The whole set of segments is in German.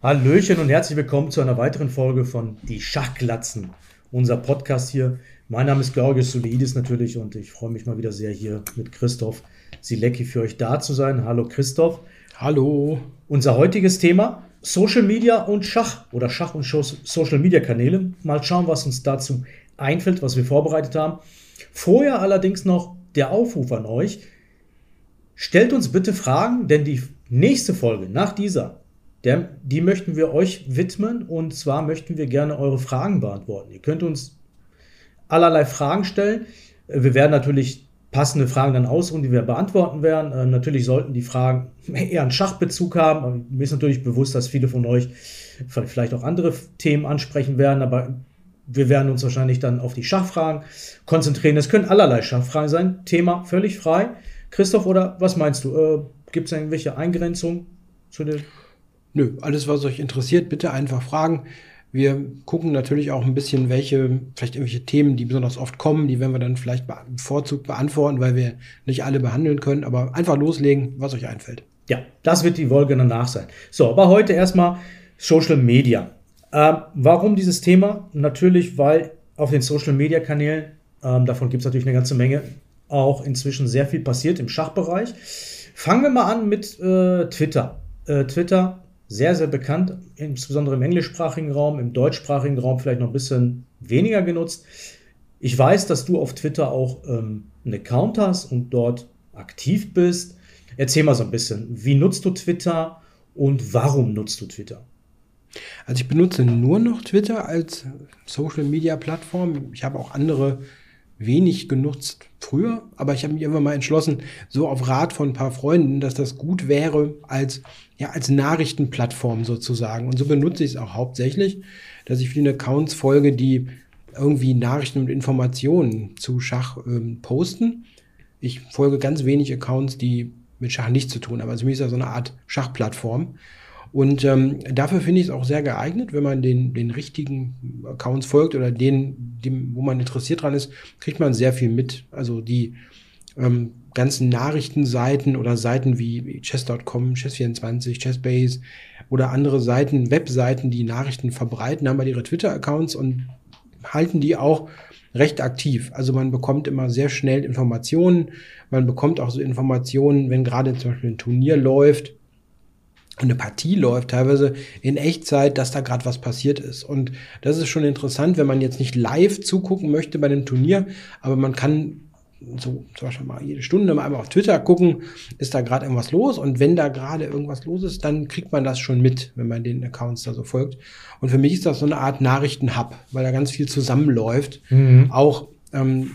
Hallöchen und herzlich willkommen zu einer weiteren Folge von Die Schachglatzen, unser Podcast hier. Mein Name ist Georgios Soliidis natürlich und ich freue mich mal wieder sehr hier mit Christoph Silecki für euch da zu sein. Hallo Christoph. Hallo. Unser heutiges Thema Social Media und Schach oder Schach und Social Media Kanäle. Mal schauen, was uns dazu einfällt, was wir vorbereitet haben. Vorher allerdings noch der Aufruf an euch. Stellt uns bitte Fragen, denn die nächste Folge nach dieser der, die möchten wir euch widmen und zwar möchten wir gerne eure Fragen beantworten. Ihr könnt uns allerlei Fragen stellen. Wir werden natürlich passende Fragen dann ausruhen, die wir beantworten werden. Äh, natürlich sollten die Fragen eher einen Schachbezug haben. Mir ist natürlich bewusst, dass viele von euch vielleicht auch andere Themen ansprechen werden, aber wir werden uns wahrscheinlich dann auf die Schachfragen konzentrieren. Es können allerlei Schachfragen sein. Thema völlig frei. Christoph, oder was meinst du? Äh, Gibt es irgendwelche Eingrenzungen zu den Nö, alles, was euch interessiert, bitte einfach fragen. Wir gucken natürlich auch ein bisschen, welche, vielleicht irgendwelche Themen, die besonders oft kommen, die werden wir dann vielleicht bevorzugt beantworten, weil wir nicht alle behandeln können. Aber einfach loslegen, was euch einfällt. Ja, das wird die Folge danach sein. So, aber heute erstmal Social Media. Ähm, warum dieses Thema? Natürlich, weil auf den Social Media Kanälen, ähm, davon gibt es natürlich eine ganze Menge, auch inzwischen sehr viel passiert im Schachbereich. Fangen wir mal an mit äh, Twitter. Äh, Twitter sehr, sehr bekannt, insbesondere im englischsprachigen Raum, im deutschsprachigen Raum vielleicht noch ein bisschen weniger genutzt. Ich weiß, dass du auf Twitter auch ähm, einen Account hast und dort aktiv bist. Erzähl mal so ein bisschen, wie nutzt du Twitter und warum nutzt du Twitter? Also ich benutze nur noch Twitter als Social-Media-Plattform. Ich habe auch andere wenig genutzt früher, aber ich habe mich irgendwann mal entschlossen, so auf Rat von ein paar Freunden, dass das gut wäre als, ja, als Nachrichtenplattform sozusagen. Und so benutze ich es auch hauptsächlich, dass ich viele Accounts folge, die irgendwie Nachrichten und Informationen zu Schach ähm, posten. Ich folge ganz wenig Accounts, die mit Schach nichts zu tun haben. Also für mich ist das so eine Art Schachplattform. Und ähm, dafür finde ich es auch sehr geeignet, wenn man den, den richtigen Accounts folgt oder den, dem, wo man interessiert dran ist, kriegt man sehr viel mit. Also die ähm, ganzen Nachrichtenseiten oder Seiten wie Chess.com, Chess24, Chessbase oder andere Seiten, Webseiten, die Nachrichten verbreiten, haben halt ihre Twitter-Accounts und halten die auch recht aktiv. Also man bekommt immer sehr schnell Informationen. Man bekommt auch so Informationen, wenn gerade zum Beispiel ein Turnier läuft eine Partie läuft, teilweise in Echtzeit, dass da gerade was passiert ist. Und das ist schon interessant, wenn man jetzt nicht live zugucken möchte bei dem Turnier, aber man kann so zum Beispiel mal jede Stunde mal einmal auf Twitter gucken, ist da gerade irgendwas los und wenn da gerade irgendwas los ist, dann kriegt man das schon mit, wenn man den Accounts da so folgt. Und für mich ist das so eine Art Nachrichtenhub, weil da ganz viel zusammenläuft. Mhm. Auch ähm,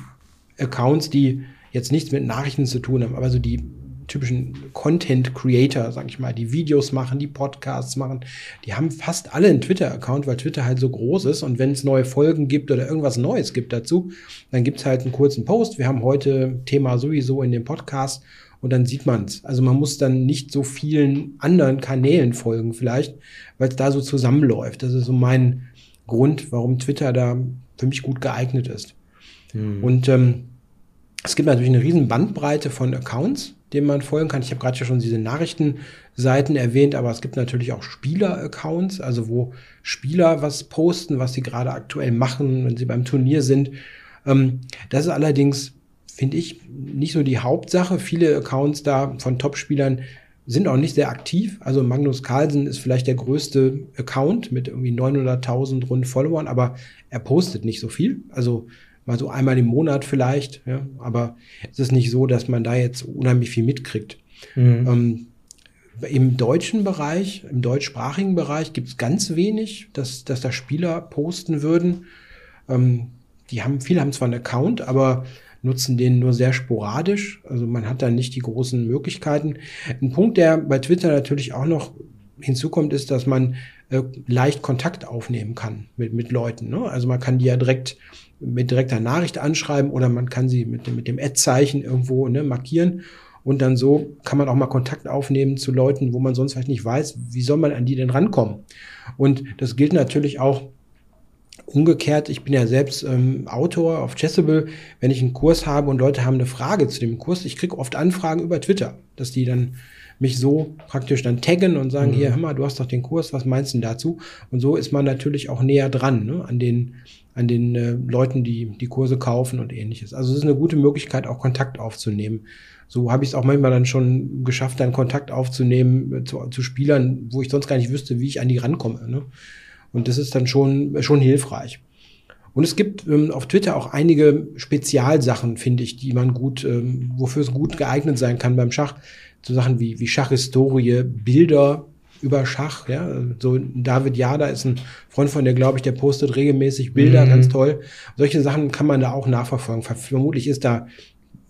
Accounts, die jetzt nichts mit Nachrichten zu tun haben, aber so die typischen Content Creator, sag ich mal, die Videos machen, die Podcasts machen, die haben fast alle einen Twitter-Account, weil Twitter halt so groß ist. Und wenn es neue Folgen gibt oder irgendwas Neues gibt dazu, dann gibt es halt einen kurzen Post. Wir haben heute Thema sowieso in dem Podcast und dann sieht man es. Also man muss dann nicht so vielen anderen Kanälen folgen, vielleicht, weil es da so zusammenläuft. Das ist so mein Grund, warum Twitter da für mich gut geeignet ist. Hm. Und ähm, es gibt natürlich eine riesen Bandbreite von Accounts dem man folgen kann. Ich habe gerade schon diese Nachrichtenseiten erwähnt, aber es gibt natürlich auch Spieler-Accounts, also wo Spieler was posten, was sie gerade aktuell machen, wenn sie beim Turnier sind. Ähm, das ist allerdings, finde ich, nicht so die Hauptsache. Viele Accounts da von Top-Spielern sind auch nicht sehr aktiv. Also Magnus Carlsen ist vielleicht der größte Account mit irgendwie 900.000 rund Followern, aber er postet nicht so viel. Also mal so einmal im Monat vielleicht, ja, aber es ist nicht so, dass man da jetzt unheimlich viel mitkriegt. Mhm. Ähm, Im deutschen Bereich, im deutschsprachigen Bereich gibt es ganz wenig, dass, dass da Spieler posten würden. Ähm, die haben, viele haben zwar einen Account, aber nutzen den nur sehr sporadisch. Also man hat da nicht die großen Möglichkeiten. Ein Punkt, der bei Twitter natürlich auch noch hinzukommt, ist, dass man äh, leicht Kontakt aufnehmen kann mit, mit Leuten. Ne? Also man kann die ja direkt mit direkter Nachricht anschreiben oder man kann sie mit, dem mit dem Ad-Zeichen irgendwo ne, markieren. Und dann so kann man auch mal Kontakt aufnehmen zu Leuten, wo man sonst vielleicht nicht weiß, wie soll man an die denn rankommen. Und das gilt natürlich auch umgekehrt. Ich bin ja selbst ähm, Autor auf Chessable. Wenn ich einen Kurs habe und Leute haben eine Frage zu dem Kurs, ich kriege oft Anfragen über Twitter, dass die dann mich so praktisch dann taggen und sagen, mhm. hier, hör mal, du hast doch den Kurs, was meinst du dazu? Und so ist man natürlich auch näher dran, ne, an den, an den äh, Leuten, die die Kurse kaufen und ähnliches. Also es ist eine gute Möglichkeit, auch Kontakt aufzunehmen. So habe ich es auch manchmal dann schon geschafft, dann Kontakt aufzunehmen äh, zu, zu Spielern, wo ich sonst gar nicht wüsste, wie ich an die rankomme. Ne? Und das ist dann schon, schon hilfreich. Und es gibt ähm, auf Twitter auch einige Spezialsachen, finde ich, die man gut, ähm, wofür es gut geeignet sein kann beim Schach. So Sachen wie, wie Schachhistorie, Bilder über Schach, ja. So David Jada ist ein Freund von der, glaube ich, der postet regelmäßig Bilder, mhm. ganz toll. Solche Sachen kann man da auch nachverfolgen. Vermutlich ist da,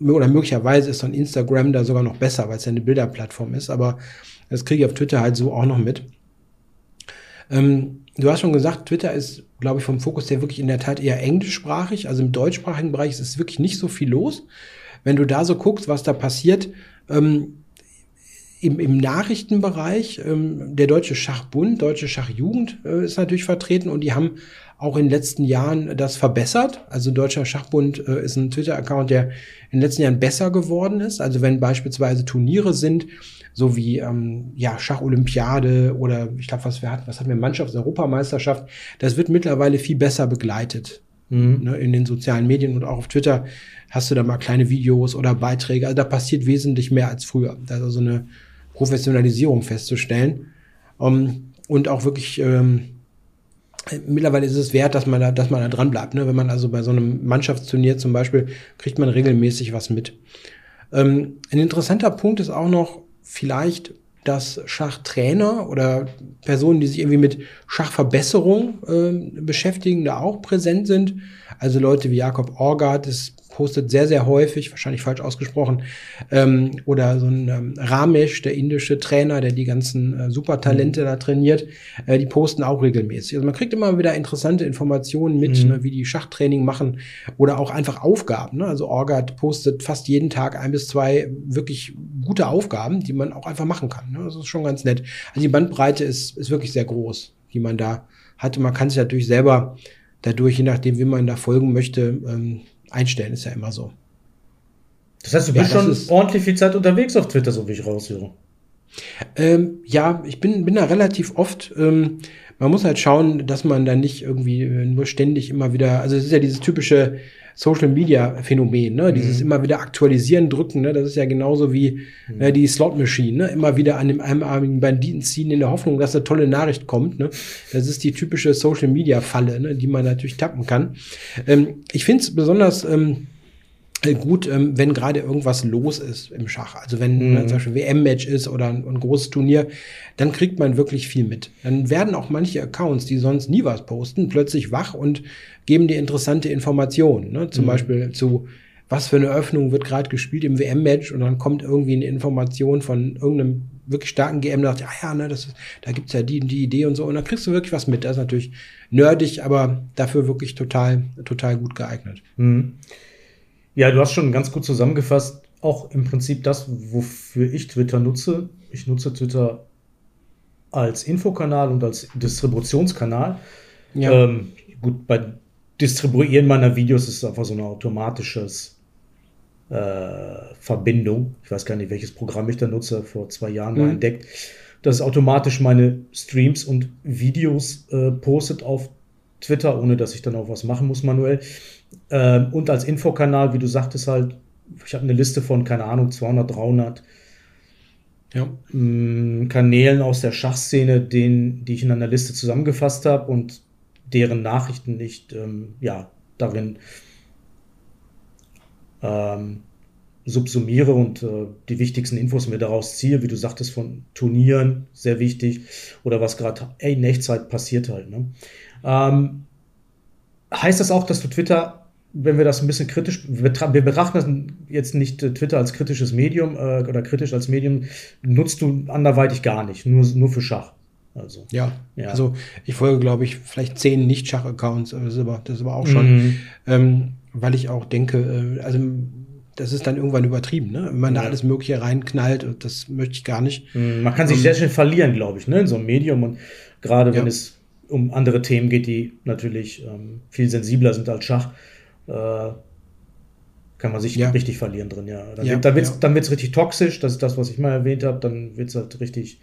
oder möglicherweise ist so ein Instagram da sogar noch besser, weil es ja eine Bilderplattform ist, aber das kriege ich auf Twitter halt so auch noch mit. Ähm, du hast schon gesagt, Twitter ist, glaube ich, vom Fokus her wirklich in der Tat eher englischsprachig. Also im deutschsprachigen Bereich ist es wirklich nicht so viel los. Wenn du da so guckst, was da passiert, ähm, im, im Nachrichtenbereich, ähm, der Deutsche Schachbund, Deutsche Schachjugend äh, ist natürlich vertreten und die haben auch in den letzten Jahren das verbessert. Also Deutscher Schachbund äh, ist ein Twitter-Account, der in den letzten Jahren besser geworden ist. Also wenn beispielsweise Turniere sind, so wie ähm, ja, Schacholympiade oder ich glaube, was wir hatten, was hatten wir, Mannschafts-Europameisterschaft, das wird mittlerweile viel besser begleitet. Mhm. Ne, in den sozialen Medien und auch auf Twitter hast du da mal kleine Videos oder Beiträge. Also da passiert wesentlich mehr als früher. Da ist also eine Professionalisierung festzustellen. Um, ähm, und auch wirklich ähm, mittlerweile ist es wert, dass man da, dass man da dran bleibt. Ne? Wenn man also bei so einem Mannschaftsturnier zum Beispiel kriegt man regelmäßig was mit. Ähm, ein interessanter Punkt ist auch noch, vielleicht, dass Schachtrainer oder Personen, die sich irgendwie mit Schachverbesserung äh, beschäftigen, da auch präsent sind. Also Leute wie Jakob Orgard ist postet sehr, sehr häufig, wahrscheinlich falsch ausgesprochen, ähm, oder so ein ähm, Ramesh, der indische Trainer, der die ganzen äh, Supertalente mhm. da trainiert, äh, die posten auch regelmäßig. Also man kriegt immer wieder interessante Informationen mit, mhm. ne, wie die Schachtraining machen oder auch einfach Aufgaben. Ne? Also Orgat postet fast jeden Tag ein bis zwei wirklich gute Aufgaben, die man auch einfach machen kann. Ne? Das ist schon ganz nett. Also die Bandbreite ist, ist wirklich sehr groß, die man da hatte. Man kann sich natürlich selber dadurch, je nachdem, wie man da folgen möchte, ähm, einstellen, ist ja immer so. Das heißt, du bist ja, schon ordentlich viel Zeit unterwegs auf Twitter, so wie ich raushöre. Ähm, ja, ich bin, bin da relativ oft. Ähm, man muss halt schauen, dass man da nicht irgendwie äh, nur ständig immer wieder, also es ist ja dieses typische Social Media Phänomen, ne? Mhm. Dieses immer wieder aktualisieren, drücken, ne? Das ist ja genauso wie mhm. äh, die Slot Machine, ne? Immer wieder an dem einarmigen Banditen ziehen in der Hoffnung, dass eine tolle Nachricht kommt, ne? Das ist die typische Social Media Falle, ne? Die man natürlich tappen kann. Ähm, ich finde es besonders ähm, äh, gut, ähm, wenn gerade irgendwas los ist im Schach. Also wenn mhm. zum Beispiel WM-Match ist oder ein, ein, großes Turnier, dann kriegt man wirklich viel mit. Dann werden auch manche Accounts, die sonst nie was posten, plötzlich wach und geben dir interessante Informationen. Ne? Zum mhm. Beispiel zu was für eine Öffnung wird gerade gespielt im WM-Match und dann kommt irgendwie eine Information von irgendeinem wirklich starken GM, da dachte, ah ja, ne, das ist, da gibt's ja die, die Idee und so und dann kriegst du wirklich was mit. Das ist natürlich nerdig, aber dafür wirklich total, total gut geeignet. Mhm. Ja, du hast schon ganz gut zusammengefasst, auch im Prinzip das, wofür ich Twitter nutze. Ich nutze Twitter als Infokanal und als Distributionskanal. Ja. Ähm, gut, bei Distribuieren meiner Videos ist es einfach so eine automatisches äh, Verbindung. Ich weiß gar nicht, welches Programm ich da nutze, vor zwei Jahren mal mhm. entdeckt, das automatisch meine Streams und Videos äh, postet auf Twitter, ohne dass ich dann auch was machen muss manuell. Ähm, und als Infokanal, wie du sagtest, halt, ich habe eine Liste von, keine Ahnung, 200, 300 ja. Mm, Kanälen aus der Schachszene, den, die ich in einer Liste zusammengefasst habe und deren Nachrichten nicht ähm, ja, darin ähm, subsumiere und äh, die wichtigsten Infos mir daraus ziehe, wie du sagtest, von Turnieren, sehr wichtig, oder was gerade in Echtzeit passiert halt. Ne? Ähm, heißt das auch, dass du Twitter wenn wir das ein bisschen kritisch, wir, wir betrachten jetzt nicht äh, Twitter als kritisches Medium äh, oder kritisch als Medium, nutzt du anderweitig gar nicht, nur, nur für Schach. Also, ja, ja. also ich folge, glaube ich, vielleicht zehn Nicht-Schach-Accounts, das, ist aber, das ist aber auch schon, mhm. ähm, weil ich auch denke, äh, also das ist dann irgendwann übertrieben, ne? Wenn man ja. da alles Mögliche reinknallt, das möchte ich gar nicht. Mhm, man kann sich um, sehr schnell verlieren, glaube ich, ne? in so einem Medium und gerade wenn ja. es um andere Themen geht, die natürlich ähm, viel sensibler sind als Schach, äh, kann man sich Ja. richtig verlieren drin, ja. Dann, Ja, wird, dann wird's, ja. dann wird's richtig toxisch, das ist das, was ich mal erwähnt habe, dann wird's halt richtig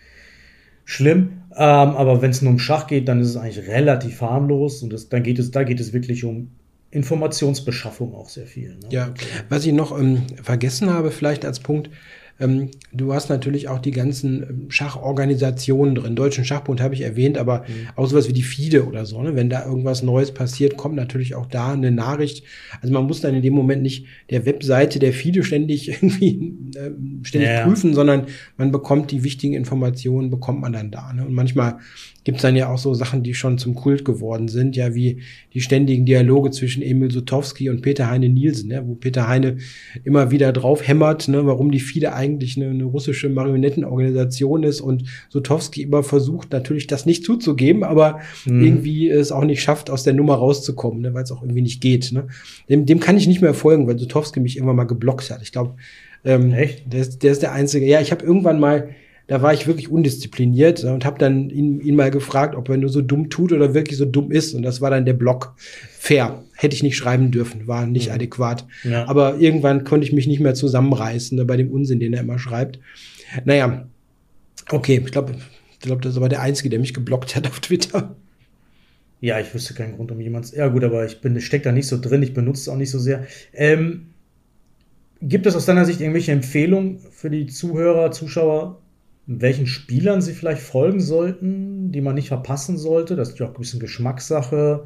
schlimm. Ähm, aber wenn es nur um Schach geht, dann ist es eigentlich relativ harmlos und das, dann geht es, da geht es wirklich um Informationsbeschaffung auch sehr viel. Ne? Ja, was ich noch ähm, vergessen habe, vielleicht als Punkt, ähm, du hast natürlich auch die ganzen ähm, Schachorganisationen drin. Deutschen Schachbund habe ich erwähnt, aber auch sowas wie die FIDE oder so. Ne? Wenn da irgendwas Neues passiert, kommt natürlich auch da eine Nachricht. Also man muss dann in dem Moment nicht der Webseite der FIDE ständig irgendwie äh, ständig Ja, ja. prüfen, sondern man bekommt die wichtigen Informationen, bekommt man dann da. Ne? Und manchmal gibt es dann ja auch so Sachen, die schon zum Kult geworden sind, ja, wie die ständigen Dialoge zwischen Emil Sotowski und Peter Heine Nielsen, ne, wo Peter Heine immer wieder drauf hämmert, ne, warum die FIDE eigentlich eine, eine russische Marionettenorganisation ist und Sotowski immer versucht, natürlich das nicht zuzugeben, aber Mhm. irgendwie es auch nicht schafft, aus der Nummer rauszukommen, ne, weil es auch irgendwie nicht geht. Ne. Dem, dem kann ich nicht mehr folgen, weil Sotowski mich irgendwann mal geblockt hat. Ich glaube, ähm, der ist, der ist der Einzige. Ja, ich habe irgendwann mal, da war ich wirklich undiszipliniert und habe dann ihn, ihn mal gefragt, ob er nur so dumm tut oder wirklich so dumm ist. Und das war dann der Block. Fair. Hätte ich nicht schreiben dürfen, war nicht Mhm. adäquat. Ja. Aber irgendwann konnte ich mich nicht mehr zusammenreißen ne, bei dem Unsinn, den er immer schreibt. Naja, okay, ich glaube, ich glaub, das ist aber der Einzige, der mich geblockt hat auf Twitter. Ja, ich wüsste keinen Grund, um jemanden. Ja, gut, aber ich bin, steck da nicht so drin, ich benutze es auch nicht so sehr. Ähm, gibt es aus deiner Sicht irgendwelche Empfehlungen für die Zuhörer, Zuschauer, welchen Spielern sie vielleicht folgen sollten, die man nicht verpassen sollte? Das ist ja auch ein bisschen Geschmackssache.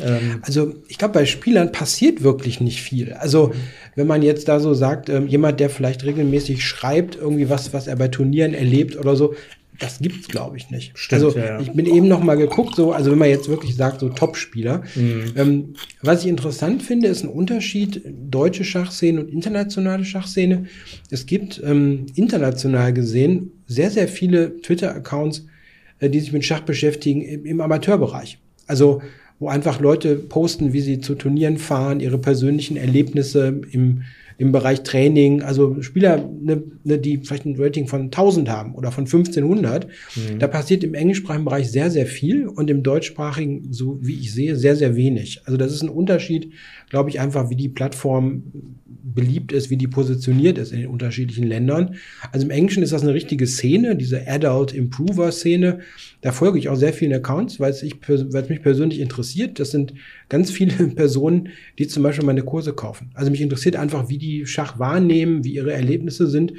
Ähm, Also ich glaube, bei Spielern passiert wirklich nicht viel. Also wenn man jetzt da so sagt, ähm, jemand, der vielleicht regelmäßig schreibt, irgendwie was, was er bei Turnieren erlebt oder so, das gibt's glaube ich nicht. Stimmt, also ja, ich bin eben noch mal geguckt, so also wenn man jetzt wirklich sagt so Top-Spieler, Mhm. ähm, was ich interessant finde, ist ein Unterschied deutsche Schachszene und internationale Schachszene. Es gibt ähm, international gesehen sehr sehr viele Twitter-Accounts, äh, die sich mit Schach beschäftigen im, im Amateurbereich. Also wo einfach Leute posten, wie sie zu Turnieren fahren, ihre persönlichen Erlebnisse im, im Bereich Training. Also Spieler, ne, ne, die vielleicht ein Rating von 1000 haben oder von 1500. Da passiert im englischsprachigen Bereich sehr, sehr viel und im deutschsprachigen, so wie ich sehe, sehr, sehr wenig. Also das ist ein Unterschied, glaube ich, einfach, wie die Plattform beliebt ist, wie die positioniert ist in den unterschiedlichen Ländern. Also im Englischen ist das eine richtige Szene, diese Adult Improver Szene. Da folge ich auch sehr vielen Accounts, weil es, es mich persönlich interessiert. Das sind ganz viele Personen, die zum Beispiel meine Kurse kaufen. Also mich interessiert einfach, wie die Schach wahrnehmen, wie ihre Erlebnisse sind,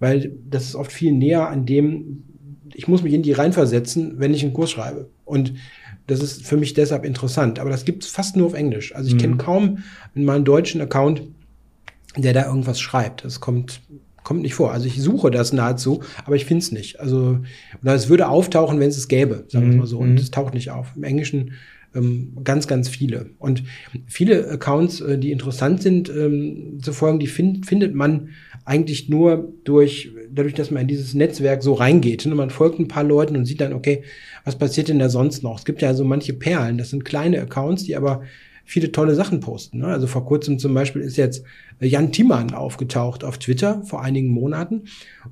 weil das ist oft viel näher an dem, ich muss mich in die reinversetzen, wenn ich einen Kurs schreibe. Und das ist für mich deshalb interessant. Aber das gibt es fast nur auf Englisch. Also ich Mhm. kenne kaum in meinem deutschen Account, der da irgendwas schreibt. Das kommt, kommt nicht vor. Also ich suche das nahezu, aber ich finde es nicht. Also, oder es würde auftauchen, wenn es es gäbe, sagen wir Mhm. mal so. Und es taucht nicht auf. Im Englischen ähm, ganz, ganz viele. Und viele Accounts, äh, die interessant sind ähm, zu folgen, die find, findet man eigentlich nur durch, dadurch, dass man in dieses Netzwerk so reingeht. Ne? Man folgt ein paar Leuten und sieht dann, okay, was passiert denn da sonst noch? Es gibt ja so manche Perlen, das sind kleine Accounts, die aber viele tolle Sachen posten. Ne? Also vor kurzem zum Beispiel ist jetzt äh, Jan Thiemann aufgetaucht auf Twitter vor einigen Monaten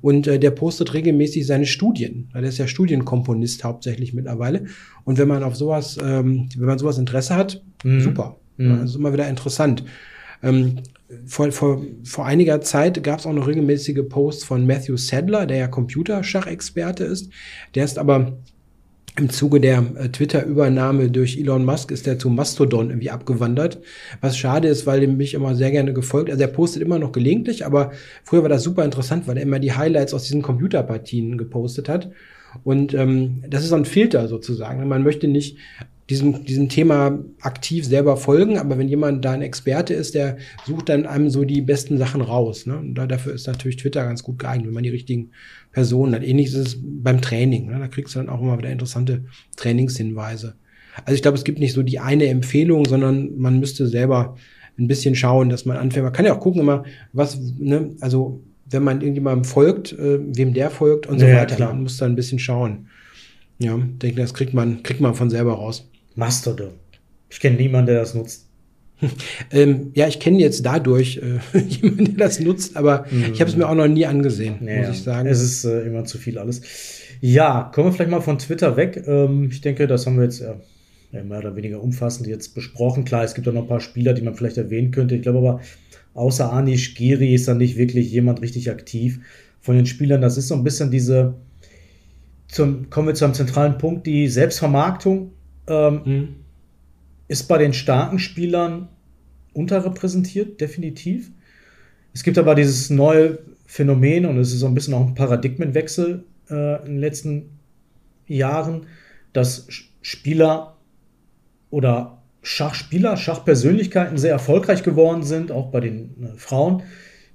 und äh, der postet regelmäßig seine Studien. Der ist ja Studienkomponist hauptsächlich mittlerweile. Und wenn man auf sowas, ähm, wenn man sowas Interesse hat, Mhm. super. Mhm. Das ist immer wieder interessant. Ähm, vor, vor, vor einiger Zeit gab es auch noch regelmäßige Posts von Matthew Sadler, der ja Computerschachexperte ist. Der ist aber im Zuge der äh, Twitter-Übernahme durch Elon Musk ist er zu Mastodon irgendwie abgewandert. Was schade ist, weil dem mich immer sehr gerne gefolgt. Also er postet immer noch gelegentlich, aber früher war das super interessant, weil er immer die Highlights aus diesen Computerpartien gepostet hat. Und ähm, das ist ein Filter sozusagen. Man möchte nicht diesem, diesem Thema aktiv selber folgen, aber wenn jemand da ein Experte ist, der sucht dann einem so die besten Sachen raus. Ne? Und da, dafür ist natürlich Twitter ganz gut geeignet, wenn man die richtigen Personen hat. Ähnliches ist es beim Training. Ne? Da kriegst du dann auch immer wieder interessante Trainingshinweise. Also ich glaube, es gibt nicht so die eine Empfehlung, sondern man müsste selber ein bisschen schauen, dass man anfängt. Man kann ja auch gucken immer, was, ne, also wenn man irgendjemandem folgt, äh, wem der folgt und so Ja, weiter. klar. Man muss da ein bisschen schauen. Ja, denke, das kriegt man, kriegt man von selber raus. Mastodon. Ich kenne niemanden, der das nutzt. Ähm, ja, ich kenne jetzt dadurch äh, jemanden, der das nutzt, aber ich habe es mir auch noch nie angesehen, Ja, muss ich sagen. Es ist äh, immer zu viel alles. Ja, kommen wir vielleicht mal von Twitter weg. Ähm, ich denke, das haben wir jetzt äh, mehr oder weniger umfassend jetzt besprochen. Klar, es gibt auch noch ein paar Spieler, die man vielleicht erwähnen könnte. Ich glaube aber, außer Anish Giri ist da nicht wirklich jemand richtig aktiv. Von den Spielern, das ist so ein bisschen diese, zum, kommen wir zu einem zentralen Punkt, die Selbstvermarktung ähm, mhm. ist bei den starken Spielern unterrepräsentiert, definitiv. Es gibt aber dieses neue Phänomen und es ist so ein bisschen auch ein Paradigmenwechsel äh, in den letzten Jahren, dass Spieler oder Schachspieler, Schachpersönlichkeiten sehr erfolgreich geworden sind, auch bei den äh, Frauen,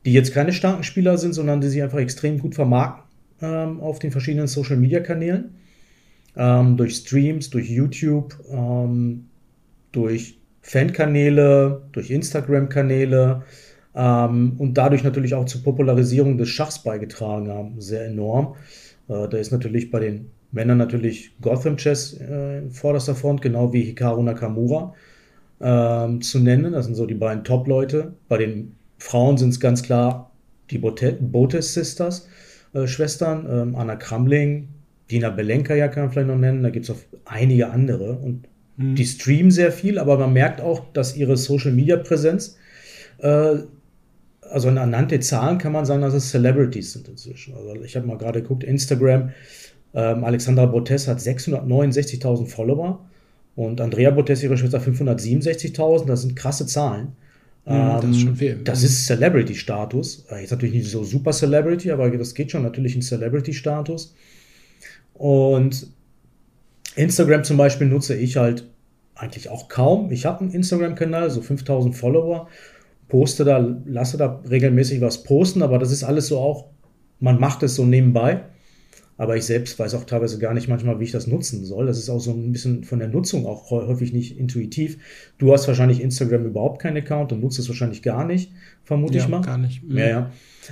die jetzt keine starken Spieler sind, sondern die sich einfach extrem gut vermarkten ähm, auf den verschiedenen Social-Media-Kanälen, ähm, durch Streams, durch YouTube, ähm, durch Fankanäle, durch Instagram-Kanäle ähm, und dadurch natürlich auch zur Popularisierung des Schachs beigetragen haben, sehr enorm. Äh, da ist natürlich bei den Männern natürlich Gotham Chess äh, in vorderster Front, genau wie Hikaru Nakamura äh, zu nennen. Das sind so die beiden Top-Leute. Bei den Frauen sind es ganz klar die Botes Sisters, äh, Schwestern, ähm, Anna Kramling, Dina Belenka ja kann man vielleicht noch nennen. Da gibt es auch einige andere. Und mhm. die streamen sehr viel, aber man merkt auch, dass ihre Social-Media-Präsenz äh, also anhand der Zahlen kann man sagen, dass es Celebrities sind inzwischen. Also ich habe mal gerade geguckt, Instagram, ähm, Alexandra Bottes hat 669.000 Follower und Andrea Bottes, ihre Schwester, 567.000. Das sind krasse Zahlen. Mhm, das ist schon viel. Das ist Celebrity-Status. Äh, jetzt natürlich nicht so super Celebrity, aber das geht schon natürlich in Celebrity-Status. Und Instagram zum Beispiel nutze ich halt eigentlich auch kaum. Ich habe einen Instagram-Kanal, so 5000 Follower, poste da, lasse da regelmäßig was posten, aber das ist alles so auch, man macht es so nebenbei. Aber ich selbst weiß auch teilweise gar nicht manchmal, wie ich das nutzen soll. Das ist auch so ein bisschen von der Nutzung auch häufig nicht intuitiv. Du hast wahrscheinlich Instagram überhaupt keinen Account und nutzt es wahrscheinlich gar nicht, vermute ja, ich mal. Gar nicht. Mhm. Ja, ja.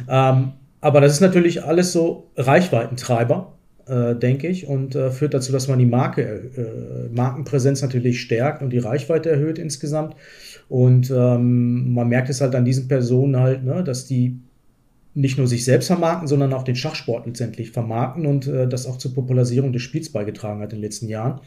Ähm, aber das ist natürlich alles so Reichweitentreiber, äh, denke ich, und äh, führt dazu, dass man die Marke, äh, Markenpräsenz natürlich stärkt und die Reichweite erhöht insgesamt. Und ähm, man merkt es halt an diesen Personen halt, ne, dass die nicht nur sich selbst vermarkten, sondern auch den Schachsport letztendlich vermarkten und äh, das auch zur Popularisierung des Spiels beigetragen hat in den letzten Jahren.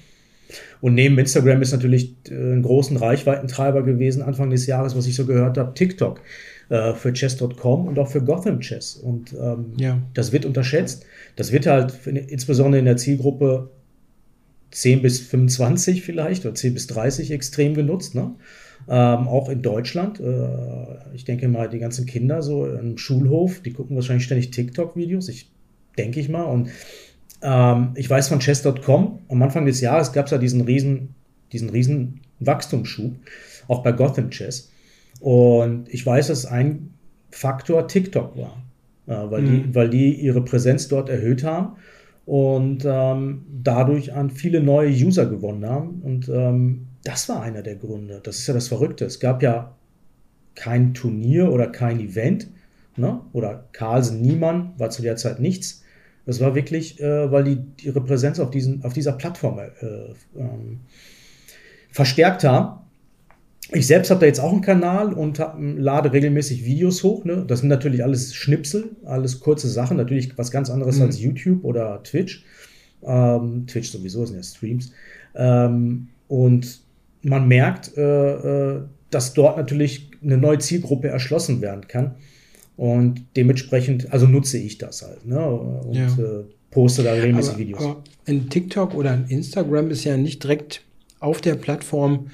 Und neben Instagram ist natürlich äh, ein großen Reichweitentreiber gewesen Anfang des Jahres, was ich so gehört habe, TikTok äh, für Chess.com und auch für Gotham Chess. Und ähm, ja. das wird unterschätzt. Das wird halt insbesondere in der Zielgruppe 10 bis 25 vielleicht oder 10 bis 30 extrem genutzt. Ne? Ähm, auch in Deutschland. Äh, ich denke mal, die ganzen Kinder so im Schulhof, die gucken wahrscheinlich ständig TikTok-Videos. Ich denke ich mal. Und ähm, ich weiß von chess.com, am Anfang des Jahres gab es ja diesen riesen, diesen riesen Wachstumsschub, auch bei Gotham Chess. Und ich weiß, dass ein Faktor TikTok war, äh, weil, mhm. die, weil die ihre Präsenz dort erhöht haben und ähm, dadurch an viele neue User gewonnen haben. Und ähm, das war einer der Gründe. Das ist ja das Verrückte. Es gab ja kein Turnier oder kein Event. Ne? Oder Carlsen Niemann war zu der Zeit nichts. Das war wirklich, äh, weil die ihre Präsenz auf, diesen, auf dieser Plattform äh, ähm, verstärkt haben. Ich selbst habe da jetzt auch einen Kanal und hab, lade regelmäßig Videos hoch. Ne? Das sind natürlich alles Schnipsel, alles kurze Sachen. Natürlich was ganz anderes mhm. als YouTube oder Twitch. Ähm, Twitch sowieso sind ja Streams. Ähm, und man merkt, äh, äh, dass dort natürlich eine neue Zielgruppe erschlossen werden kann. Und dementsprechend, also nutze ich das halt. Ne? Und ja. äh, poste da regelmäßig aber, Videos. Aber in TikTok oder in Instagram ist ja nicht direkt auf der Plattform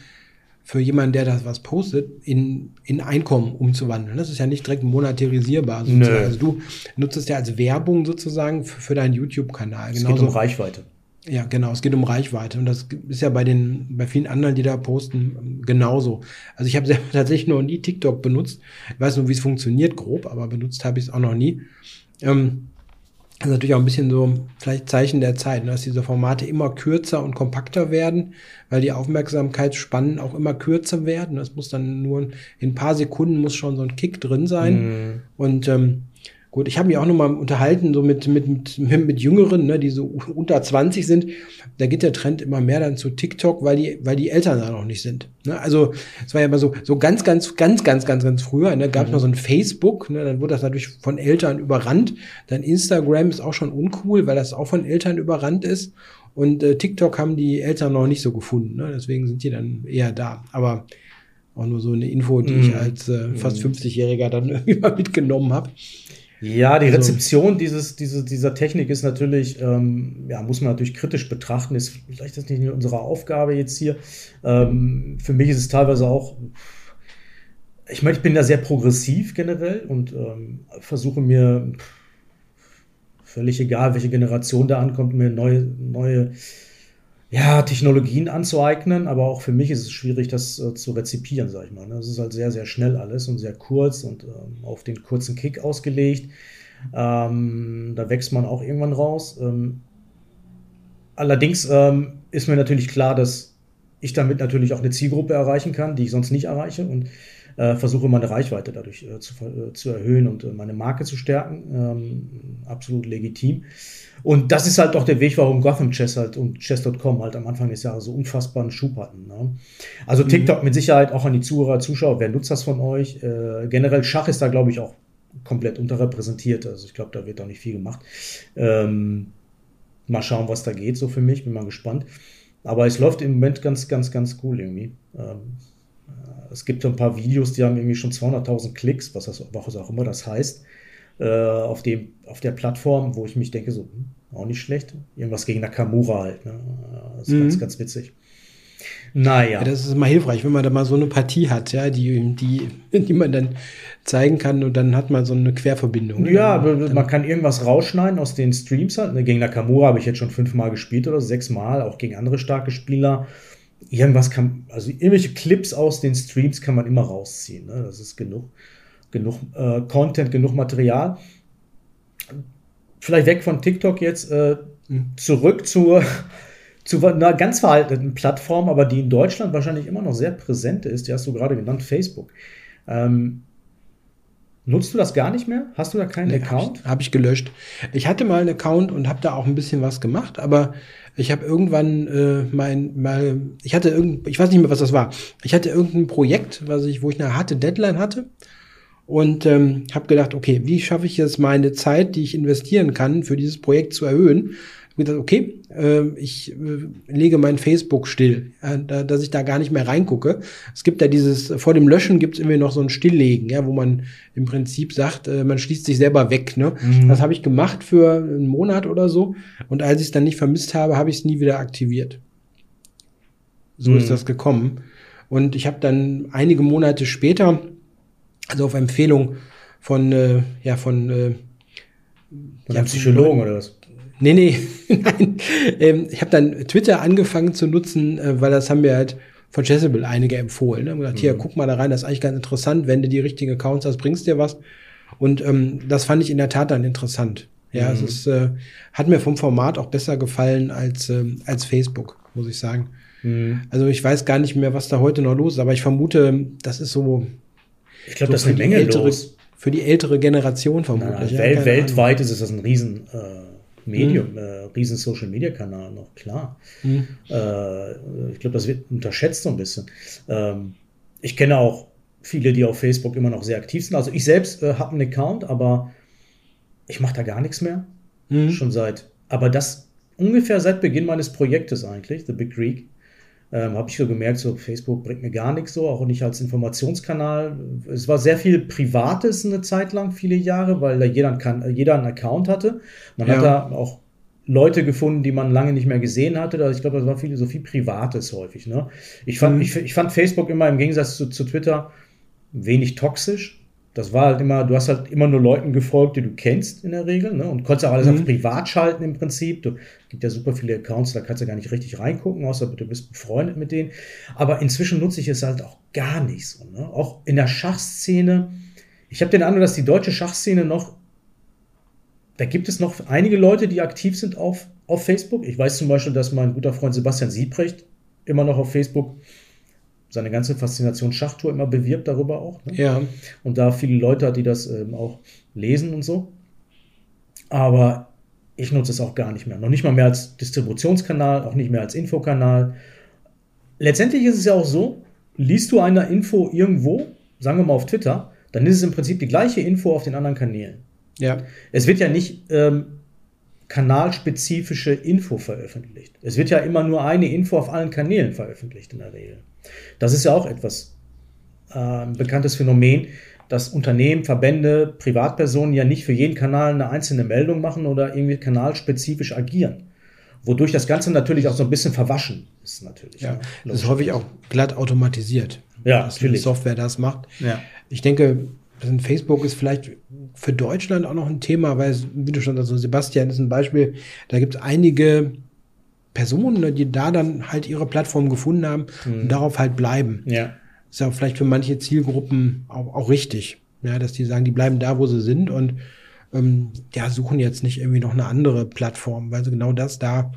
für jemanden, der das was postet, in, in Einkommen umzuwandeln. Das ist ja nicht direkt monetarisierbar. Also du nutzt es ja als Werbung sozusagen für, für deinen YouTube-Kanal. Es geht um Reichweite. Ja, genau. Es geht um Reichweite. Und das ist ja bei den, bei vielen anderen, die da posten, genauso. Also ich habe selber tatsächlich noch nie TikTok benutzt. Ich weiß nur, wie es funktioniert, grob, aber benutzt habe ich es auch noch nie. Ähm, das ist natürlich auch ein bisschen so vielleicht Zeichen der Zeit, ne, dass diese Formate immer kürzer und kompakter werden, weil die Aufmerksamkeitsspannen auch immer kürzer werden. Das muss dann nur in ein paar Sekunden muss schon so ein Kick drin sein. Mm. Und ähm, Gut, ich habe mich auch noch mal unterhalten, so mit, mit, mit, mit Jüngeren, ne, die so unter 20 sind. Da geht der Trend immer mehr dann zu TikTok, weil die, weil die Eltern da noch nicht sind. Ne? Also es war ja immer so, so ganz, ganz, ganz, ganz, ganz, ganz früher, ne, gab es mhm. noch so ein Facebook, ne, dann wurde das natürlich von Eltern überrannt. Dann Instagram ist auch schon uncool, weil das auch von Eltern überrannt ist. Und äh, TikTok haben die Eltern noch nicht so gefunden. Ne? Deswegen sind die dann eher da. Aber auch nur so eine Info, die ich Mhm. als äh, fast Mhm. 50-Jähriger dann irgendwie mal mitgenommen habe. Ja, die Also- Rezeption dieses, diese, dieser Technik ist natürlich, ähm, ja, muss man natürlich kritisch betrachten. Ist vielleicht das nicht unsere Aufgabe jetzt hier. Ähm, für mich ist es teilweise auch, ich meine, ich bin da sehr progressiv generell und ähm, versuche mir völlig egal, welche Generation da ankommt, mir neue, neue ja, Technologien anzueignen, aber auch für mich ist es schwierig, das äh, zu rezipieren, sag ich mal. ne? Das ist halt sehr, sehr schnell alles und sehr kurz und ähm, auf den kurzen Kick ausgelegt. Ähm, da wächst man auch irgendwann raus. Ähm, allerdings ähm, ist mir natürlich klar, dass ich damit natürlich auch eine Zielgruppe erreichen kann, die ich sonst nicht erreiche und äh, versuche meine Reichweite dadurch äh, zu, äh, zu erhöhen und äh, meine Marke zu stärken. Ähm, absolut legitim. Und das ist halt auch der Weg, warum Gotham Chess halt und Chess.com halt am Anfang des Jahres so unfassbaren Schub hatten. Ne? Also TikTok mit Sicherheit auch an die Zuhörer, Zuschauer, wer nutzt das von euch? Äh, generell Schach ist da, glaube ich, auch komplett unterrepräsentiert. Also ich glaube, da wird auch nicht viel gemacht. Ähm, mal schauen, was da geht, so für mich. Bin mal gespannt. Aber es läuft im Moment ganz, ganz, ganz cool irgendwie. Ähm, äh, es gibt so ein paar Videos, die haben irgendwie schon 200.000 Klicks, was, das, was auch immer das heißt, äh, auf, dem, auf der Plattform, wo ich mich denke, so, hm, auch nicht schlecht. Irgendwas gegen Nakamura halt. Ne? Das ist Mhm. ganz, ganz witzig. Naja. Ja, das ist immer hilfreich, wenn man da mal so eine Partie hat, ja, die, die, die man dann zeigen kann und dann hat man so eine Querverbindung. ne? Ja, Dann- man kann irgendwas rausschneiden aus den Streams halt. Ne, Gegen Nakamura habe ich jetzt schon fünfmal gespielt oder sechsmal, auch gegen andere starke Spieler. Irgendwas kann, also irgendwelche Clips aus den Streams kann man immer rausziehen. Ne? Das ist genug, genug äh, Content, genug Material. Vielleicht weg von TikTok jetzt, äh, Mhm. zurück zur, zu einer ganz veralteten Plattform, aber die in Deutschland wahrscheinlich immer noch sehr präsent ist. Die hast du gerade genannt, Facebook. Ähm, nutzt du das gar nicht mehr? Hast du da keinen Nee, Account? Habe ich, hab ich gelöscht. Ich hatte mal einen Account und habe da auch ein bisschen was gemacht, aber ich habe irgendwann äh, mein mal ich hatte irgend ich weiß nicht mehr was das war. Ich hatte irgendein Projekt, was ich wo ich eine harte Deadline hatte und ähm, habe gedacht, okay, wie schaffe ich jetzt meine Zeit, die ich investieren kann, für dieses Projekt zu erhöhen? Gedacht, okay, äh, ich äh, lege mein Facebook still, äh, da, dass ich da gar nicht mehr reingucke. Es gibt ja dieses, vor dem Löschen gibt es irgendwie noch so ein Stilllegen, ja, wo man im Prinzip sagt, äh, man schließt sich selber weg. Ne? Mhm. Das habe ich gemacht für einen Monat oder so. Und als ich es dann nicht vermisst habe, habe ich es nie wieder aktiviert. So Mhm. ist das gekommen. Und ich habe dann einige Monate später, also auf Empfehlung von, äh, ja, von, äh, Von Ja, Psychologen oder was? Nee, nee, nein. Ähm, ich habe dann Twitter angefangen zu nutzen, äh, weil das haben mir halt von Chessable einige empfohlen. Ne? Haben gesagt, hier, guck mal da rein, das ist eigentlich ganz interessant. Wenn du die richtigen Accounts hast, bringst dir was. Und ähm, das fand ich in der Tat dann interessant. Ja, es ist, äh, hat mir vom Format auch besser gefallen als, ähm, als Facebook, muss ich sagen. Mhm. Also ich weiß gar nicht mehr, was da heute noch los ist, aber ich vermute, das ist so, Ich glaube, so das ist eine Menge ältere, los. für die ältere Generation vermutlich. ja, Welt, keine weltweit ist es das ein riesen äh, Medium, Mhm. äh, riesen Social Media Kanal noch, klar. Ahnung. Äh, ich glaube, das wird unterschätzt so ein bisschen. Ähm, ich kenne auch viele, die auf Facebook immer noch sehr aktiv sind. Also ich selbst äh, habe einen Account, aber ich mache da gar nichts mehr. Mhm. Schon seit, aber das ungefähr seit Beginn meines Projektes eigentlich, The Big Greek, ähm, habe ich so gemerkt, so Facebook bringt mir gar nichts so, auch nicht als Informationskanal. Es war sehr viel Privates eine Zeit lang, viele Jahre, weil da jeder, kann, jeder einen Account hatte. Man Ja. hat da auch Leute gefunden, die man lange nicht mehr gesehen hatte. Also ich glaube, das war viel, so viel Privates häufig. Ne? Ich, fand, Mhm. ich, ich fand Facebook immer im Gegensatz zu, zu Twitter wenig toxisch. Das war halt immer, du hast halt immer nur Leuten gefolgt, die du kennst in der Regel, ne? Und konntest auch alles Mhm. auf privat schalten im Prinzip. Du gibt ja super viele Accounts, da kannst du gar nicht richtig reingucken, außer du bist befreundet mit denen. Aber inzwischen nutze ich es halt auch gar nicht so. Ne? Auch in der Schachszene. Ich habe den Eindruck, dass die deutsche Schachszene noch, da gibt es noch einige Leute, die aktiv sind auf, auf Facebook. Ich weiß zum Beispiel, dass mein guter Freund Sebastian Siebrecht immer noch auf Facebook seine ganze Faszination Schachtour immer bewirbt darüber auch. Ne? Ja. und da viele Leute hat, die das ähm, auch lesen und so. Aber ich nutze es auch gar nicht mehr. Noch nicht mal mehr als Distributionskanal, auch nicht mehr als Infokanal. Letztendlich ist es ja auch so, liest du eine Info irgendwo, sagen wir mal auf Twitter, dann ist es im Prinzip die gleiche Info auf den anderen Kanälen. Ja. Es wird ja nicht ähm, kanalspezifische Info veröffentlicht. Es wird ja immer nur eine Info auf allen Kanälen veröffentlicht in der Regel. Das ist ja auch etwas äh, ein bekanntes Phänomen, dass Unternehmen, Verbände, Privatpersonen ja nicht für jeden Kanal eine einzelne Meldung machen oder irgendwie kanalspezifisch agieren. Wodurch das Ganze natürlich auch so ein bisschen verwaschen ist natürlich. Ja, ne? das ist häufig auch glatt automatisiert. Ja, dass natürlich. Die Software das macht. Ja. Ich denke, Facebook ist vielleicht für Deutschland auch noch ein Thema, weil, wie du schon sagst, so Sebastian ist ein Beispiel. Da gibt es einige Personen, ne, die da dann halt ihre Plattform gefunden haben mhm. und darauf halt bleiben. Ja. Ist ja vielleicht für manche Zielgruppen auch, auch richtig. Ja, dass die sagen, die bleiben da, wo sie sind und ähm, ja, suchen jetzt nicht irgendwie noch eine andere Plattform, weil sie genau das da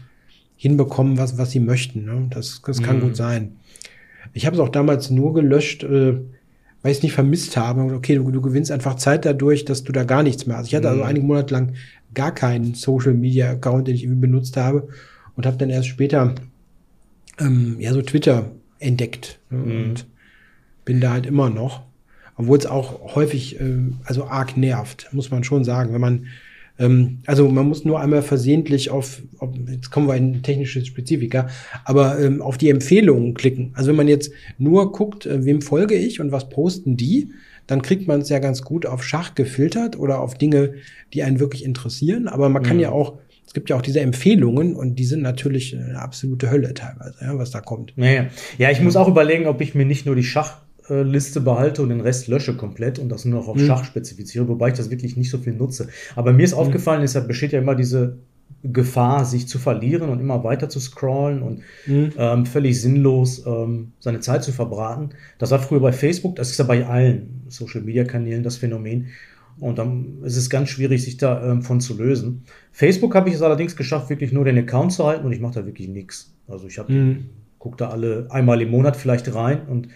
hinbekommen, was, was sie möchten. Ne? Das, das kann mhm. gut sein. Ich habe es auch damals nur gelöscht, äh, weil ich es nicht vermisst habe. Okay, du, du, gewinnst einfach Zeit dadurch, dass du da gar nichts mehr hast. Ich hatte also mhm. einige Monate lang gar keinen Social Media Account, den ich irgendwie benutzt habe und habe dann erst später ähm, ja so Twitter entdeckt ne? mhm. und bin da halt immer noch obwohl es auch häufig, äh, also arg nervt, muss man schon sagen. Wenn man, ähm, also man muss nur einmal versehentlich auf, auf jetzt kommen wir in technische Spezifika, aber ähm, auf die Empfehlungen klicken. Also wenn man jetzt nur guckt, äh, wem folge ich und was posten die, dann kriegt man es ja ganz gut auf Schach gefiltert oder auf Dinge, die einen wirklich interessieren. Aber man kann mhm. ja auch es gibt ja auch diese Empfehlungen und die sind natürlich eine absolute Hölle teilweise, ja, was da kommt. Ja, ja. ich muss auch überlegen, ob ich mir nicht nur die Schach Liste behalte und den Rest lösche komplett und das nur noch auf mhm. Schach spezifiziere, wobei ich das wirklich nicht so viel nutze. Aber mir ist mhm. aufgefallen, es besteht ja immer diese Gefahr, sich zu verlieren und immer weiter zu scrollen und mhm. ähm, völlig sinnlos ähm, seine Zeit zu verbraten. Das war früher bei Facebook, das ist ja bei allen Social Media Kanälen das Phänomen. Und dann ist es ganz schwierig, sich davon ähm, zu lösen. Facebook habe ich es allerdings geschafft, wirklich nur den Account zu halten und ich mache da wirklich nichts. Also ich habe, mhm. gucke da alle einmal im Monat vielleicht rein und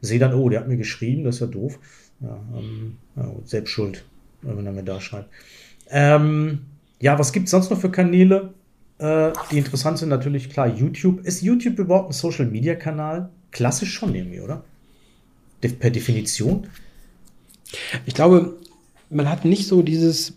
sehe dann, oh, der hat mir geschrieben, das ist ja doof. Ja, ähm, ja, selbst schuld, wenn er mir da schreibt. Ähm, ja, was gibt es sonst noch für Kanäle? Äh, die interessant sind natürlich, klar, YouTube. Ist YouTube überhaupt ein Social-Media-Kanal? Klassisch schon irgendwie, oder? De per Definition? Ich glaube, man hat nicht so dieses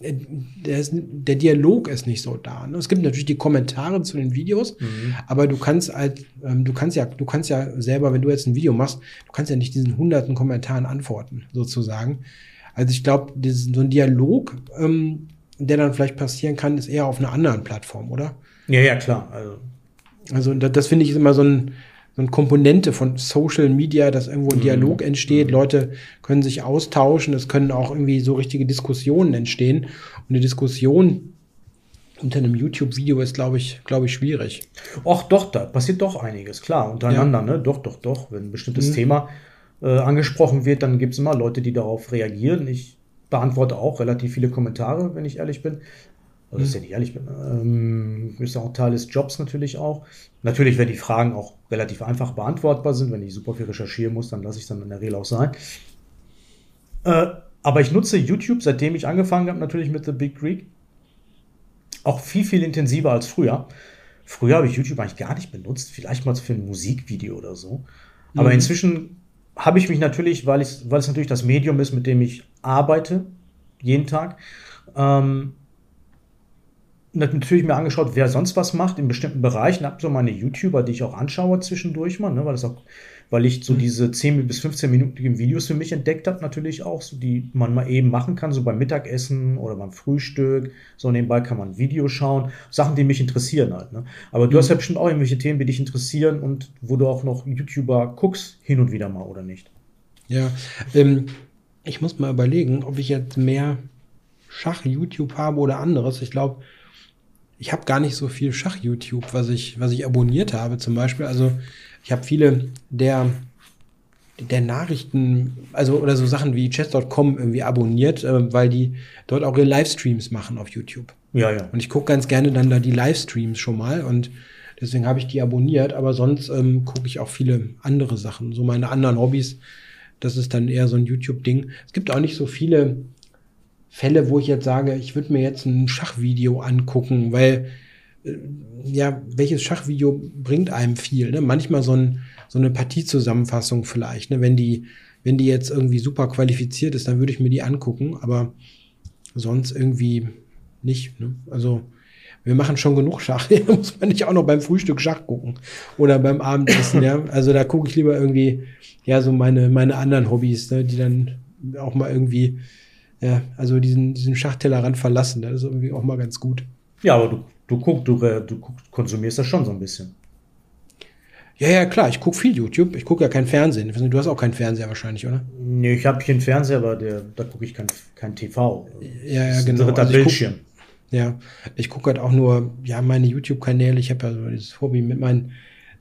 der, ist, der, Dialog ist nicht so da. Ne? Es gibt natürlich die Kommentare zu den Videos, mhm. aber du kannst halt, ähm, du kannst ja, du kannst ja selber, wenn du jetzt ein Video machst, du kannst ja nicht diesen hunderten Kommentaren antworten, sozusagen. Also ich glaube, so ein Dialog, ähm, der dann vielleicht passieren kann, ist eher auf einer anderen Plattform, oder? Ja, ja, klar. Also, also das, das finde ich immer so ein, so eine Komponente von Social Media, dass irgendwo ein mhm. Dialog entsteht, mhm. Leute können sich austauschen, es können auch irgendwie so richtige Diskussionen entstehen. Und eine Diskussion unter einem YouTube-Video ist, glaube ich, glaube ich, schwierig. Ach doch, da passiert doch einiges, klar, untereinander, ja. ne? Doch, doch, doch. Wenn ein bestimmtes mhm. Thema äh, angesprochen wird, dann gibt es immer Leute, die darauf reagieren. Ich beantworte auch relativ viele Kommentare, wenn ich ehrlich bin. Also, das ist ja nicht ehrlich bin. Ähm, ist auch Teil des Jobs natürlich auch. Natürlich, wenn die Fragen auch relativ einfach beantwortbar sind, wenn ich super viel recherchieren muss, dann lasse ich es dann in der Regel auch sein. Äh, aber ich nutze YouTube, seitdem ich angefangen habe, natürlich mit The Big Greek, auch viel, viel intensiver als früher. Früher habe ich YouTube eigentlich gar nicht benutzt, vielleicht mal für ein Musikvideo oder so. Aber mhm. inzwischen habe ich mich natürlich, weil, ich, weil es natürlich das Medium ist, mit dem ich arbeite, jeden Tag, ähm, natürlich mir angeschaut, wer sonst was macht in bestimmten Bereichen. Habe so meine YouTuber, die ich auch anschaue zwischendurch mal, ne, weil das auch, weil ich so mhm. diese 10 bis 15 minütigen Videos für mich entdeckt habe, natürlich auch, so, die man mal eben machen kann, so beim Mittagessen oder beim Frühstück. So nebenbei kann man ein Video schauen. Sachen, die mich interessieren halt. Ne? Aber du mhm. hast ja bestimmt auch irgendwelche Themen, die dich interessieren und wo du auch noch YouTuber guckst, hin und wieder mal oder nicht. Ja, ähm, ich muss mal überlegen, ob ich jetzt mehr Schach-YouTube habe oder anderes. Ich glaube, ich habe gar nicht so viel Schach-YouTube, was ich, was ich abonniert habe zum Beispiel. Also ich habe viele der, der Nachrichten, also oder so Sachen wie chess.com irgendwie abonniert, äh, weil die dort auch ihre Livestreams machen auf YouTube. Ja, ja. Und ich gucke ganz gerne dann da die Livestreams schon mal und deswegen habe ich die abonniert, aber sonst ähm, gucke ich auch viele andere Sachen. So meine anderen Hobbys, das ist dann eher so ein YouTube-Ding. Es gibt auch nicht so viele Fälle, wo ich jetzt sage, ich würde mir jetzt ein Schachvideo angucken, weil äh, ja, welches Schachvideo bringt einem viel? Ne? Manchmal so, ein, so eine Partiezusammenfassung vielleicht. Ne? Wenn, die, wenn die jetzt irgendwie super qualifiziert ist, dann würde ich mir die angucken, aber sonst irgendwie nicht. Ne? Also wir machen schon genug Schach. Da muss man nicht auch noch beim Frühstück Schach gucken oder beim Abendessen. ja, also da gucke ich lieber irgendwie ja so meine meine anderen Hobbys, ne, die dann auch mal irgendwie ja, also diesen diesen Schachtellerrand verlassen. Das ist irgendwie auch mal ganz gut. Ja, aber du du guckst, du, du konsumierst das schon so ein bisschen. Ja, ja, klar, ich gucke viel YouTube. Ich gucke ja kein Fernsehen. Du hast auch keinen Fernseher wahrscheinlich, oder? Nee, ich habe hier einen Fernseher, aber der, da gucke ich kein, kein TV. Ja, ja, genau. Das also Bildschirm. Guck, ja, ich gucke halt auch nur, ja, meine YouTube-Kanäle. Ich habe ja so dieses Hobby mit meinen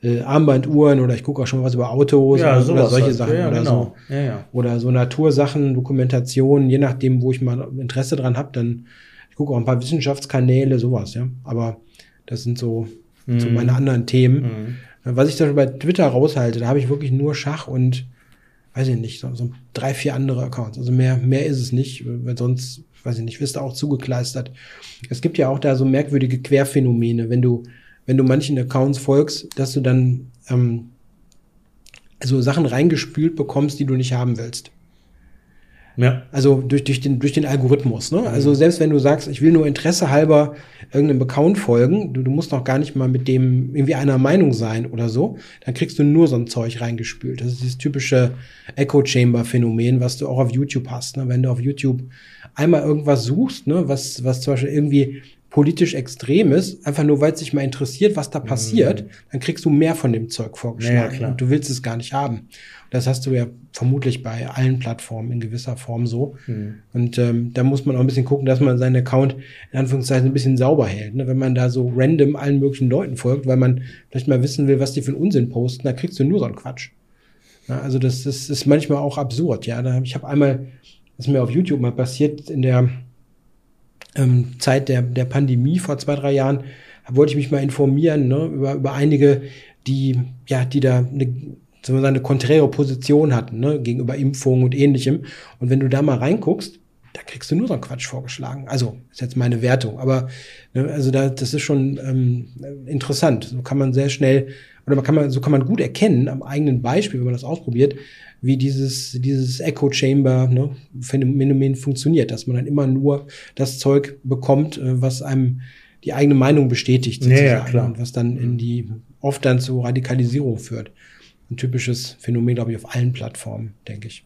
äh, Armbanduhren oder ich gucke auch schon was über Autos ja, oder, oder solche halt. Sachen ja, oder genau. so. Ja, oder so Natursachen, Dokumentationen, je nachdem, wo ich mal Interesse dran habe, dann ich gucke auch ein paar Wissenschaftskanäle, sowas, ja. Aber das sind so, mhm. so meine anderen Themen. Mhm. Was ich da bei Twitter raushalte, da habe ich wirklich nur Schach und weiß ich nicht, so, so, drei, vier andere Accounts. Also mehr, mehr ist es nicht, weil sonst, weiß ich nicht, wirst du auch zugekleistert. Es gibt ja auch da so merkwürdige Querphänomene, wenn du, wenn du manchen Accounts folgst, dass du dann ähm, so Sachen reingespült bekommst, die du nicht haben willst. Ja. Also durch, durch, den, durch den Algorithmus. Ne? Also mhm. selbst wenn du sagst, ich will nur Interesse halber irgendeinem Account folgen, du, du musst noch gar nicht mal mit dem irgendwie einer Meinung sein oder so, dann kriegst du nur so ein Zeug reingespült. Das ist dieses typische Echo Chamber Phänomen, was du auch auf YouTube hast. Ne? Wenn du auf YouTube einmal irgendwas suchst, ne, was, was zum Beispiel irgendwie politisch extrem ist, einfach nur weil es dich mal interessiert, was da passiert, mhm. dann kriegst du mehr von dem Zeug vorgeschlagen. Ja, und du willst es gar nicht haben. Das hast du ja vermutlich bei allen Plattformen in gewisser Form so. Mhm. Und ähm, da muss man auch ein bisschen gucken, dass man seinen Account in Anführungszeichen ein bisschen sauber hält. Ne? Wenn man da so random allen möglichen Leuten folgt, weil man vielleicht mal wissen will, was die für einen Unsinn posten, da kriegst du nur so einen Quatsch. Ja, also das, das ist manchmal auch absurd. Ja, da, ich habe einmal, was mir auf YouTube mal passiert in der ähm, Zeit der, der Pandemie vor zwei, drei Jahren, wollte ich mich mal informieren ne, über, über einige, die, ja, die da eine, sagen wir eine konträre Position hatten, ne, gegenüber Impfungen und ähnlichem. Und wenn du da mal reinguckst, da kriegst du nur so einen Quatsch vorgeschlagen. Also, ist jetzt meine Wertung. Aber ne, also da, das ist schon ähm, interessant. So kann man sehr schnell, oder man kann man, so kann man gut erkennen, am eigenen Beispiel, wenn man das ausprobiert, wie dieses, dieses Echo Chamber ne, Phänomen funktioniert, dass man dann immer nur das Zeug bekommt, äh, was einem die eigene Meinung bestätigt, sozusagen, ja, klar. und was dann in die oft dann zu Radikalisierung führt. Ein typisches Phänomen, glaube ich, auf allen Plattformen, denke ich.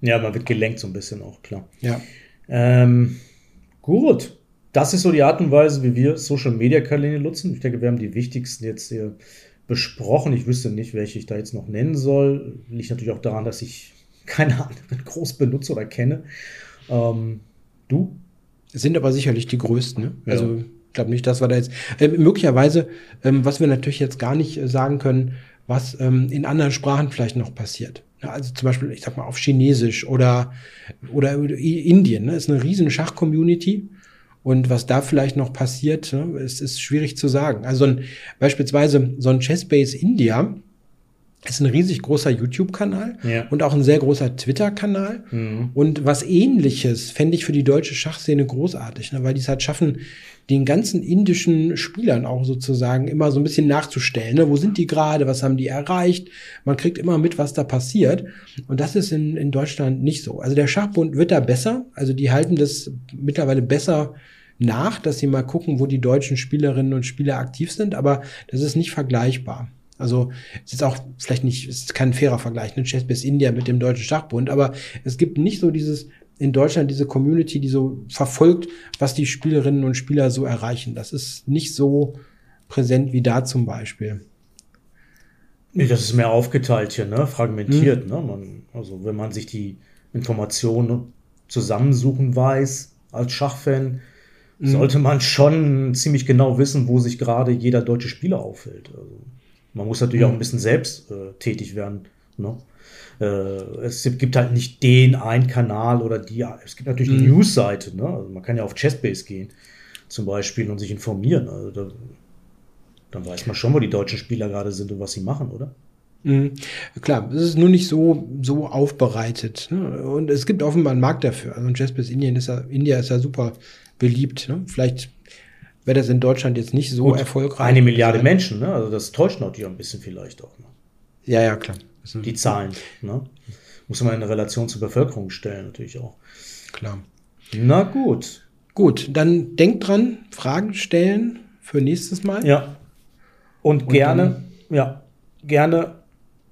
Ja, man wird gelenkt so ein bisschen auch, klar. Ja. Ähm, gut. Das ist so die Art und Weise, wie wir Social Media Kanäle nutzen. Ich denke, wir haben die wichtigsten jetzt hier besprochen. Ich wüsste nicht, welche ich da jetzt noch nennen soll. Liegt natürlich auch daran, dass ich keine anderen groß benutze oder kenne. Ähm, du? Sind aber sicherlich die größten. Ne? Ja. Also ich glaube nicht, dass wir da jetzt. Äh, möglicherweise, ähm, was wir natürlich jetzt gar nicht äh, sagen können, was ähm, in anderen Sprachen vielleicht noch passiert. Ja, also zum Beispiel, ich sag mal, auf Chinesisch oder, oder Indien, ne? ist eine riesen Schach-Community. Und was da vielleicht noch passiert, ne, ist, ist schwierig zu sagen. Also ein, beispielsweise so ein Chessbase India ist ein riesig großer YouTube-Kanal ja. und auch ein sehr großer Twitter-Kanal. Mhm. Und was ähnliches fände ich für die deutsche Schachszene großartig, ne, weil die es halt schaffen, den ganzen indischen Spielern auch sozusagen immer so ein bisschen nachzustellen. Ne? Wo sind die gerade? Was haben die erreicht? Man kriegt immer mit, was da passiert. Und das ist in, in Deutschland nicht so. Also der Schachbund wird da besser. Also die halten das mittlerweile besser nach, dass sie mal gucken, wo die deutschen Spielerinnen und Spieler aktiv sind. Aber das ist nicht vergleichbar. Also es ist auch vielleicht nicht, es ist kein fairer Vergleich, ne? Chess India mit dem Deutschen Schachbund, aber es gibt nicht so dieses in Deutschland diese Community, die so verfolgt, was die Spielerinnen und Spieler so erreichen. Das ist nicht so präsent wie da zum Beispiel. Nee, das ist mehr aufgeteilt hier, ne? fragmentiert. Mhm. Ne? Man, also wenn man sich die Informationen zusammensuchen weiß als Schachfan. Sollte man schon ziemlich genau wissen, wo sich gerade jeder deutsche Spieler aufhält. Also man muss natürlich mhm. auch ein bisschen selbst äh, tätig werden. Ne? Äh, es gibt halt nicht den einen Kanal oder die. Es gibt natürlich mhm. die News-Seite. Ne? Also man kann ja auf Chessbase gehen zum Beispiel und sich informieren. Also da, dann weiß man schon, wo die deutschen Spieler gerade sind und was sie machen, oder? Mhm. Klar, es ist nur nicht so, so aufbereitet. Ne? Und es gibt offenbar einen Markt dafür. Also Chessbase Indien ist ja, India ist ja super beliebt. Ne? Vielleicht wäre das in Deutschland jetzt nicht so Gut, erfolgreich. Eine Milliarde Menschen, ne? Also das täuscht natürlich ein bisschen vielleicht auch. Ne? Ja, ja, klar. Die Zahlen, ne? Muss man in Relation zur Bevölkerung stellen, natürlich auch. Klar. Na gut. Gut, dann denkt dran, Fragen stellen für nächstes Mal. Ja. Und, Und gerne, ja, gerne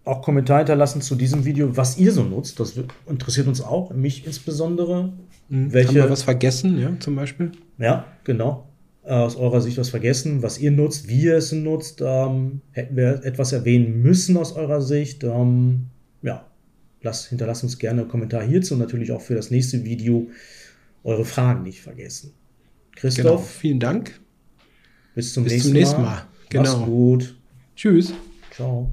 auch Kommentare hinterlassen zu diesem Video, was ihr so nutzt. Das interessiert uns auch, mich insbesondere. Hm, Welche- Haben wir was vergessen, ja, zum Beispiel? Ja, genau. Äh, Aus eurer Sicht was vergessen, was ihr nutzt, wie ihr es nutzt. Ähm, hätten wir etwas erwähnen müssen aus eurer Sicht. Ähm, ja, lasst, hinterlasst uns gerne einen Kommentar hierzu und natürlich auch für das nächste Video eure Fragen nicht vergessen. Genau. Christoph, Vielen Dank. bis zum Bis nächsten zum nächsten Mal. Mal. Genau. Mach's gut. Tschüss. Ciao.